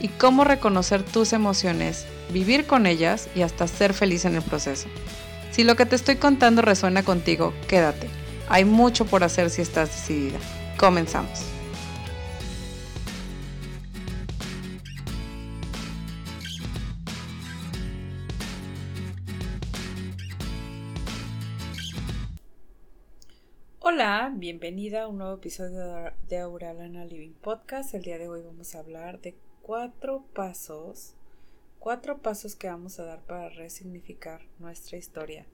y cómo reconocer tus emociones, vivir con ellas y hasta ser feliz en el proceso. Si lo que te estoy contando resuena contigo, quédate. Hay mucho por hacer si estás decidida. Comenzamos. Hola, bienvenida a un nuevo episodio de Auralana Living Podcast. El día de hoy vamos a hablar de cuatro pasos, cuatro pasos que vamos a dar para resignificar nuestra historia.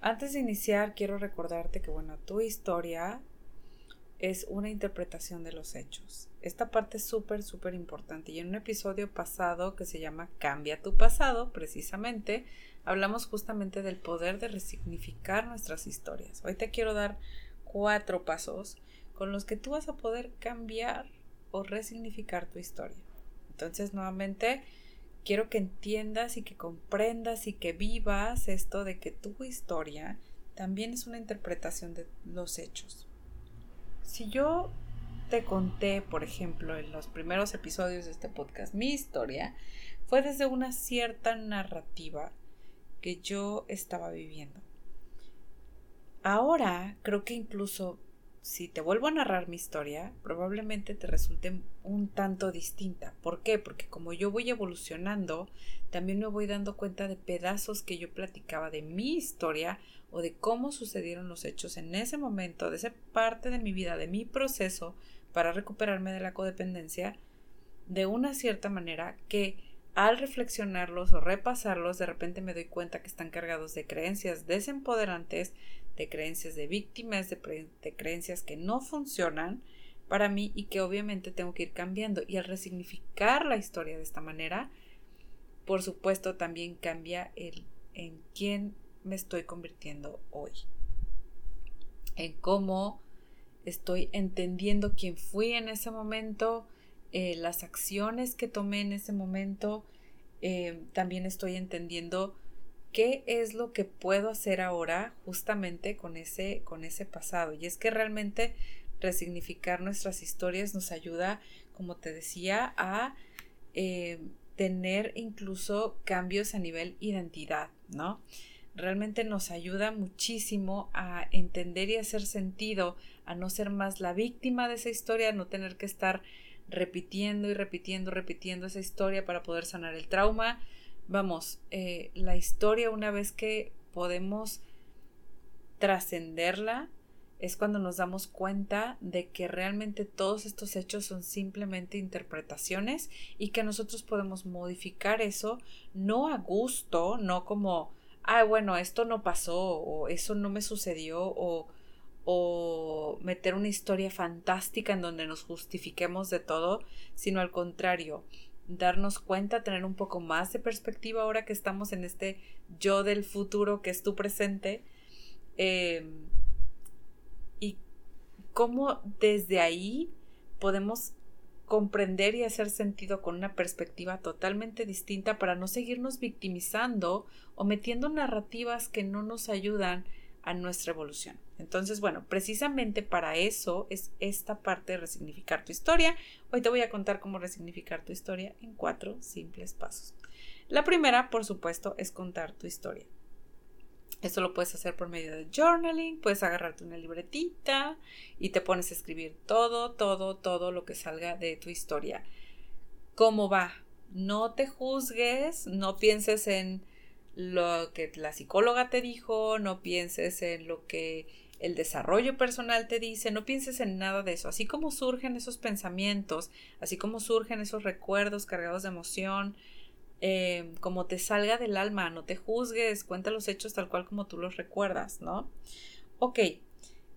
Antes de iniciar, quiero recordarte que, bueno, tu historia es una interpretación de los hechos. Esta parte es súper, súper importante. Y en un episodio pasado que se llama Cambia tu pasado, precisamente, hablamos justamente del poder de resignificar nuestras historias. Hoy te quiero dar cuatro pasos con los que tú vas a poder cambiar o resignificar tu historia. Entonces, nuevamente, quiero que entiendas y que comprendas y que vivas esto de que tu historia también es una interpretación de los hechos. Si yo te conté, por ejemplo, en los primeros episodios de este podcast, mi historia fue desde una cierta narrativa que yo estaba viviendo. Ahora creo que incluso si te vuelvo a narrar mi historia, probablemente te resulte un tanto distinta. ¿Por qué? Porque como yo voy evolucionando, también me voy dando cuenta de pedazos que yo platicaba de mi historia o de cómo sucedieron los hechos en ese momento, de esa parte de mi vida, de mi proceso para recuperarme de la codependencia, de una cierta manera que al reflexionarlos o repasarlos, de repente me doy cuenta que están cargados de creencias desempoderantes, de creencias de víctimas, de, creencias que no funcionan para mí y que obviamente tengo que ir cambiando. Y al resignificar la historia de esta manera, por supuesto también cambia el en quién me estoy convirtiendo hoy. En cómo estoy entendiendo quién fui en ese momento, eh, las acciones que tomé en ese momento. Eh, también estoy entendiendo qué es lo que puedo hacer ahora justamente con ese, con ese pasado. Y es que realmente resignificar nuestras historias nos ayuda, como te decía, a eh, tener incluso cambios a nivel identidad, ¿no? Realmente nos ayuda muchísimo a entender y hacer sentido, a no ser más la víctima de esa historia, a no tener que estar repitiendo y repitiendo, repitiendo esa historia para poder sanar el trauma, vamos, eh, la historia una vez que podemos trascenderla, es cuando nos damos cuenta de que realmente todos estos hechos son simplemente interpretaciones y que nosotros podemos modificar eso no a gusto, no como, ah, bueno, esto no pasó o eso no me sucedió o, o meter una historia fantástica en donde nos justifiquemos de todo, sino al contrario, darnos cuenta, tener un poco más de perspectiva ahora que estamos en este yo del futuro que es tu presente. Em, y cómo desde ahí podemos comprender y hacer sentido con una perspectiva totalmente distinta para no seguirnos victimizando o metiendo narrativas que no nos ayudan a nuestra evolución. Entonces, bueno, precisamente para eso es esta parte de resignificar tu historia. Hoy te voy a contar cómo resignificar tu historia en cuatro simples pasos. La primera, por supuesto, es contar tu historia. Esto lo puedes hacer por medio de journaling, puedes agarrarte una libretita y te pones a escribir todo, todo, todo lo que salga de tu historia. ¿Cómo va? No te juzgues, no pienses en lo que la psicóloga te dijo, no pienses en lo que el desarrollo personal te dice, no pienses en nada de eso. Así como surgen esos pensamientos, así como surgen esos recuerdos cargados de emoción, eh, como te salga del alma, no te juzgues, cuenta los hechos tal cual como tú los recuerdas, ¿no? Ok,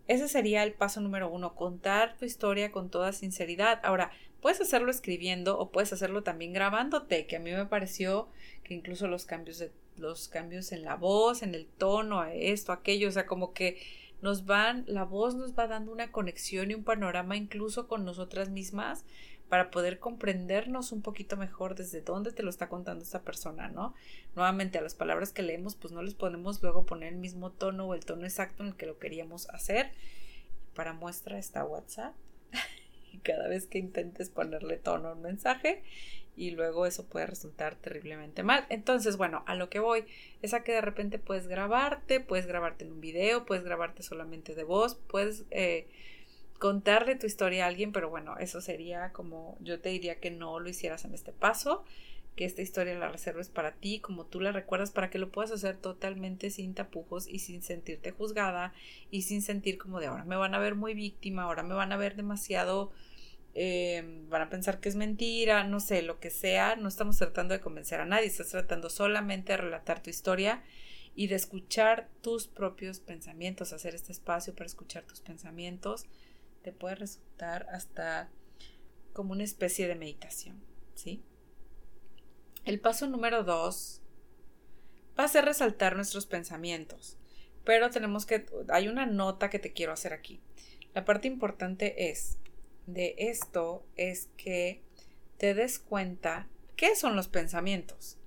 ese sería el paso número uno, contar tu historia con toda sinceridad. Ahora, puedes hacerlo escribiendo o puedes hacerlo también grabándote, que a mí me pareció que incluso los cambios de los cambios en la voz, en el tono, esto, aquello, o sea, como que nos van, la voz nos va dando una conexión y un panorama incluso con nosotras mismas para poder comprendernos un poquito mejor desde dónde te lo está contando esta persona, ¿no? Nuevamente a las palabras que leemos pues no les podemos luego poner el mismo tono o el tono exacto en el que lo queríamos hacer. Para muestra está WhatsApp. cada vez que intentes ponerle tono a un mensaje y luego eso puede resultar terriblemente mal. Entonces, bueno, a lo que voy es a que de repente puedes grabarte, puedes grabarte en un video, puedes grabarte solamente de voz, puedes... Eh, contarle tu historia a alguien, pero bueno, eso sería como yo te diría que no lo hicieras en este paso, que esta historia la reserves para ti, como tú la recuerdas, para que lo puedas hacer totalmente sin tapujos y sin sentirte juzgada y sin sentir como de ahora me van a ver muy víctima, ahora me van a ver demasiado, eh, van a pensar que es mentira, no sé, lo que sea, no estamos tratando de convencer a nadie, estás tratando solamente de relatar tu historia y de escuchar tus propios pensamientos, hacer este espacio para escuchar tus pensamientos te puede resultar hasta como una especie de meditación, ¿sí? El paso número dos va a ser resaltar nuestros pensamientos, pero tenemos que, hay una nota que te quiero hacer aquí. La parte importante es, de esto es que te des cuenta qué son los pensamientos,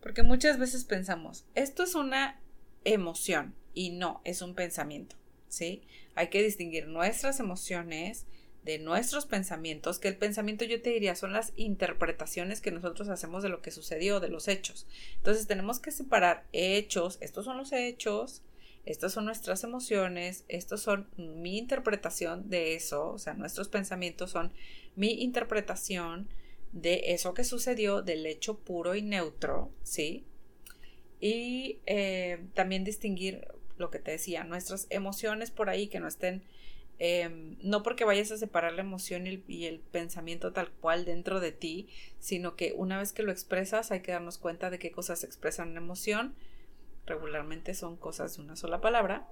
porque muchas veces pensamos, esto es una emoción y no, es un pensamiento. ¿sí? Hay que distinguir nuestras emociones de nuestros pensamientos, que el pensamiento yo te diría son las interpretaciones que nosotros hacemos de lo que sucedió, de los hechos. Entonces tenemos que separar hechos, estos son los hechos, estas son nuestras emociones, estos son mi interpretación de eso, o sea, nuestros pensamientos son mi interpretación de eso que sucedió, del hecho puro y neutro, ¿sí? Y eh, también distinguir lo que te decía, nuestras emociones por ahí que no estén, em, no porque vayas a separar la emoción y el, pensamiento tal cual dentro de ti, sino que una vez que lo expresas hay que darnos cuenta de qué cosas expresan una emoción, regularmente son cosas de una sola palabra,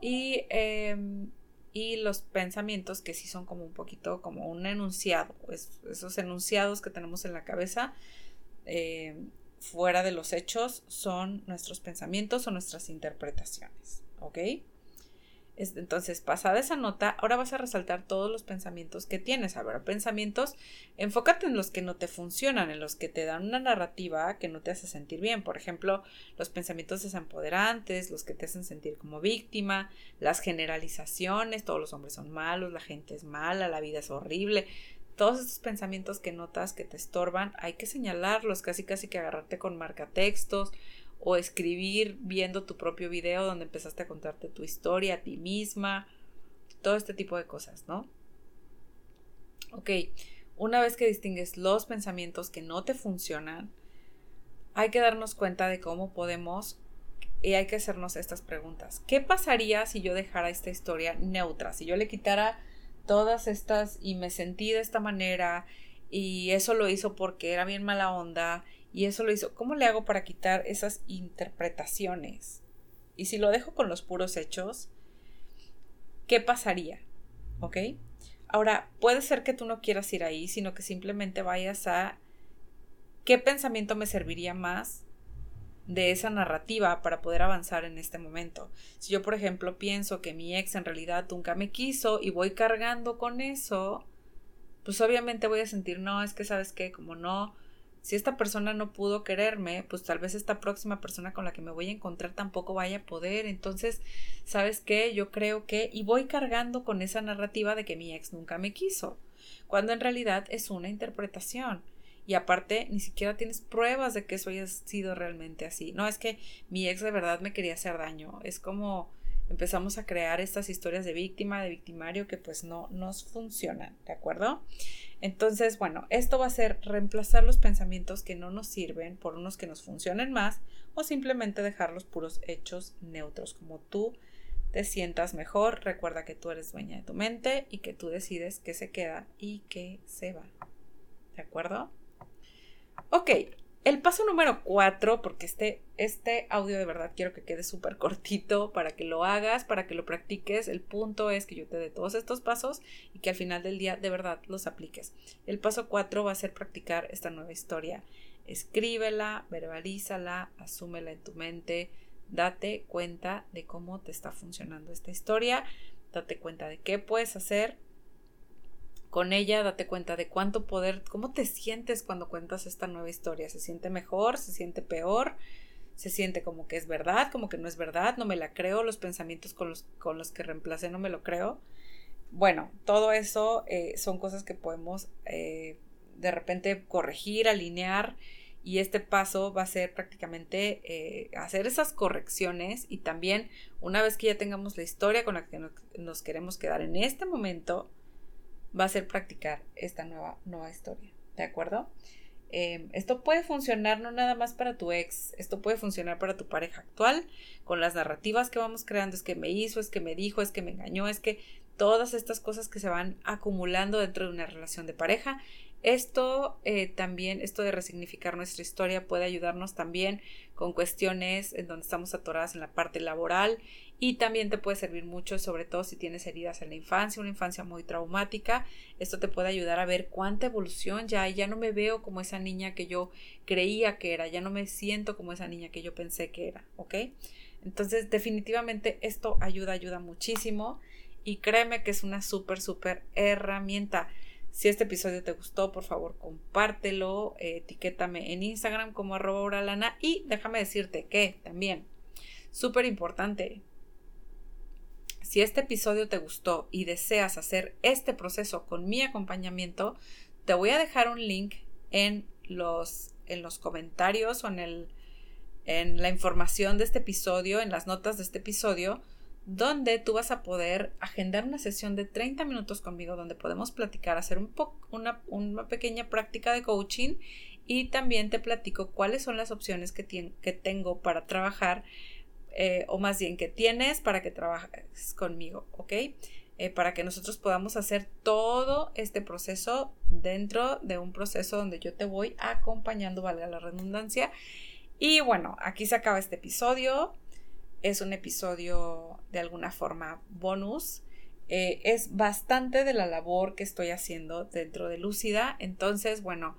y, em, y los pensamientos que sí son como un poquito como un enunciado, esos enunciados que tenemos en la cabeza. Em, fuera de los hechos son nuestros pensamientos o nuestras interpretaciones. ¿Ok? Entonces, pasada esa nota, ahora vas a resaltar todos los pensamientos que tienes. A ver, pensamientos, enfócate en los que no te funcionan, en los que te dan una narrativa que no te hace sentir bien. Por ejemplo, los pensamientos desempoderantes, los que te hacen sentir como víctima, las generalizaciones, todos los hombres son malos, la gente es mala, la vida es horrible todos estos pensamientos que notas que te estorban, hay que señalarlos, casi casi que agarrarte con marcatextos o escribir viendo tu propio video donde empezaste a contarte tu historia a ti misma, todo este tipo de cosas, ¿no? Ok, una vez que distingues los pensamientos que no te funcionan, hay que darnos cuenta de cómo podemos y hay que hacernos estas preguntas. ¿Qué pasaría si yo dejara esta historia neutra? Si yo le quitara todas estas y me sentí de esta manera y eso lo hizo porque era bien mala onda y eso lo hizo. ¿Cómo le hago para quitar esas interpretaciones? Y si lo dejo con los puros hechos, ¿qué pasaría? ¿Ok? Ahora, puede ser que tú no quieras ir ahí, sino que simplemente vayas a qué pensamiento me serviría más de esa narrativa para poder avanzar en este momento. Si yo, por ejemplo, pienso que mi ex en realidad nunca me quiso y voy cargando con eso, pues obviamente voy a sentir, no, es que sabes qué, como no, si esta persona no pudo quererme, pues tal vez esta próxima persona con la que me voy a encontrar tampoco vaya a poder. Entonces, ¿sabes qué? Yo creo que, y voy cargando con esa narrativa de que mi ex nunca me quiso, cuando en realidad es una interpretación y aparte ni siquiera tienes pruebas de que eso haya sido realmente así. No es que mi ex de verdad me quería hacer daño, es como empezamos a crear estas historias de víctima, de victimario que pues no nos funcionan, ¿de acuerdo? Entonces, bueno, esto va a ser reemplazar los pensamientos que no nos sirven por unos que nos funcionen más o simplemente dejar los puros hechos neutros, como tú te sientas mejor. Recuerda que tú eres dueña de tu mente y que tú decides qué se queda y qué se va. ¿De acuerdo? Ok, el paso número cuatro, porque este, este audio de verdad quiero que quede súper cortito para que lo hagas, para que lo practiques. El punto es que yo te dé todos estos pasos y que al final del día de verdad los apliques. El paso cuatro va a ser practicar esta nueva historia Escríbela, verbalízala, asúmela en tu mente, date cuenta de cómo te está funcionando esta historia, date cuenta de qué puedes hacer con ella, date cuenta de cuánto poder, cómo te sientes cuando cuentas esta nueva historia, se siente mejor, se siente peor, se siente como que es verdad, como que no es verdad, no me la creo, los pensamientos con los, con los que reemplacé no me lo creo. Bueno, todo eso eh, son cosas que podemos eh, de repente corregir, alinear y este paso va a ser prácticamente eh, hacer esas correcciones y también una vez que ya tengamos la historia con la que nos queremos quedar en este momento, va a ser practicar esta nueva, nueva historia. ¿De acuerdo? Em, esto puede funcionar no nada más para tu ex, esto puede funcionar para tu pareja actual, con las narrativas que vamos creando, es que me hizo, es que me dijo, es que me engañó, es que todas estas cosas que se van acumulando dentro de una relación de pareja. Esto eh, también, esto de resignificar nuestra historia puede ayudarnos también con cuestiones en donde estamos atoradas en la parte laboral y también te puede servir mucho, sobre todo si tienes heridas en la infancia, una infancia muy traumática. Esto te puede ayudar a ver cuánta evolución ya hay. Ya no me veo como esa niña que yo creía que era, ya no me siento como esa niña que yo pensé que era, ¿ok? Entonces, definitivamente esto ayuda, ayuda muchísimo y créeme que es una súper, súper herramienta. Si este episodio te gustó, por favor, compártelo, etiquétame en Instagram como arroba y déjame decirte que también, súper importante, si este episodio te gustó y deseas hacer este proceso con mi acompañamiento, te voy a dejar un link en los, en los comentarios o en, el, en la información de este episodio, en las notas de este episodio, donde tú vas a poder agendar una sesión de 30 minutos conmigo donde podemos platicar, hacer un una, una, pequeña práctica de coaching y también te platico cuáles son las opciones que, que tengo para trabajar eh, o más bien que tienes para que trabajes conmigo, ¿ok? Eh, para que nosotros podamos hacer todo este proceso dentro de un proceso donde yo te voy acompañando, valga la redundancia. Y bueno, aquí se acaba este episodio. Es un episodio de alguna forma bonus. Eh, es bastante de la labor que estoy haciendo dentro de Lúcida. Entonces, bueno,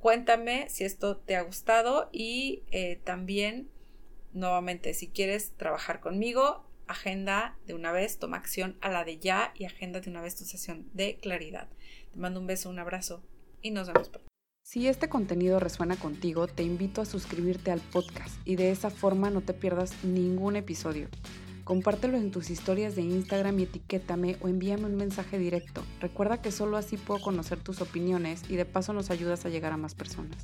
cuéntame si esto te ha gustado y también Nuevamente, si quieres trabajar conmigo, agenda de una vez, toma acción a la de ya y agenda de una vez tu sesión de claridad. Te mando un beso, un abrazo y nos vemos pronto. Si este contenido resuena contigo, te invito a suscribirte al podcast y de esa forma no te pierdas ningún episodio. Compártelo en tus historias de Instagram y etiquétame o envíame un mensaje directo. Recuerda que solo así puedo conocer tus opiniones y de paso nos ayudas a llegar a más personas.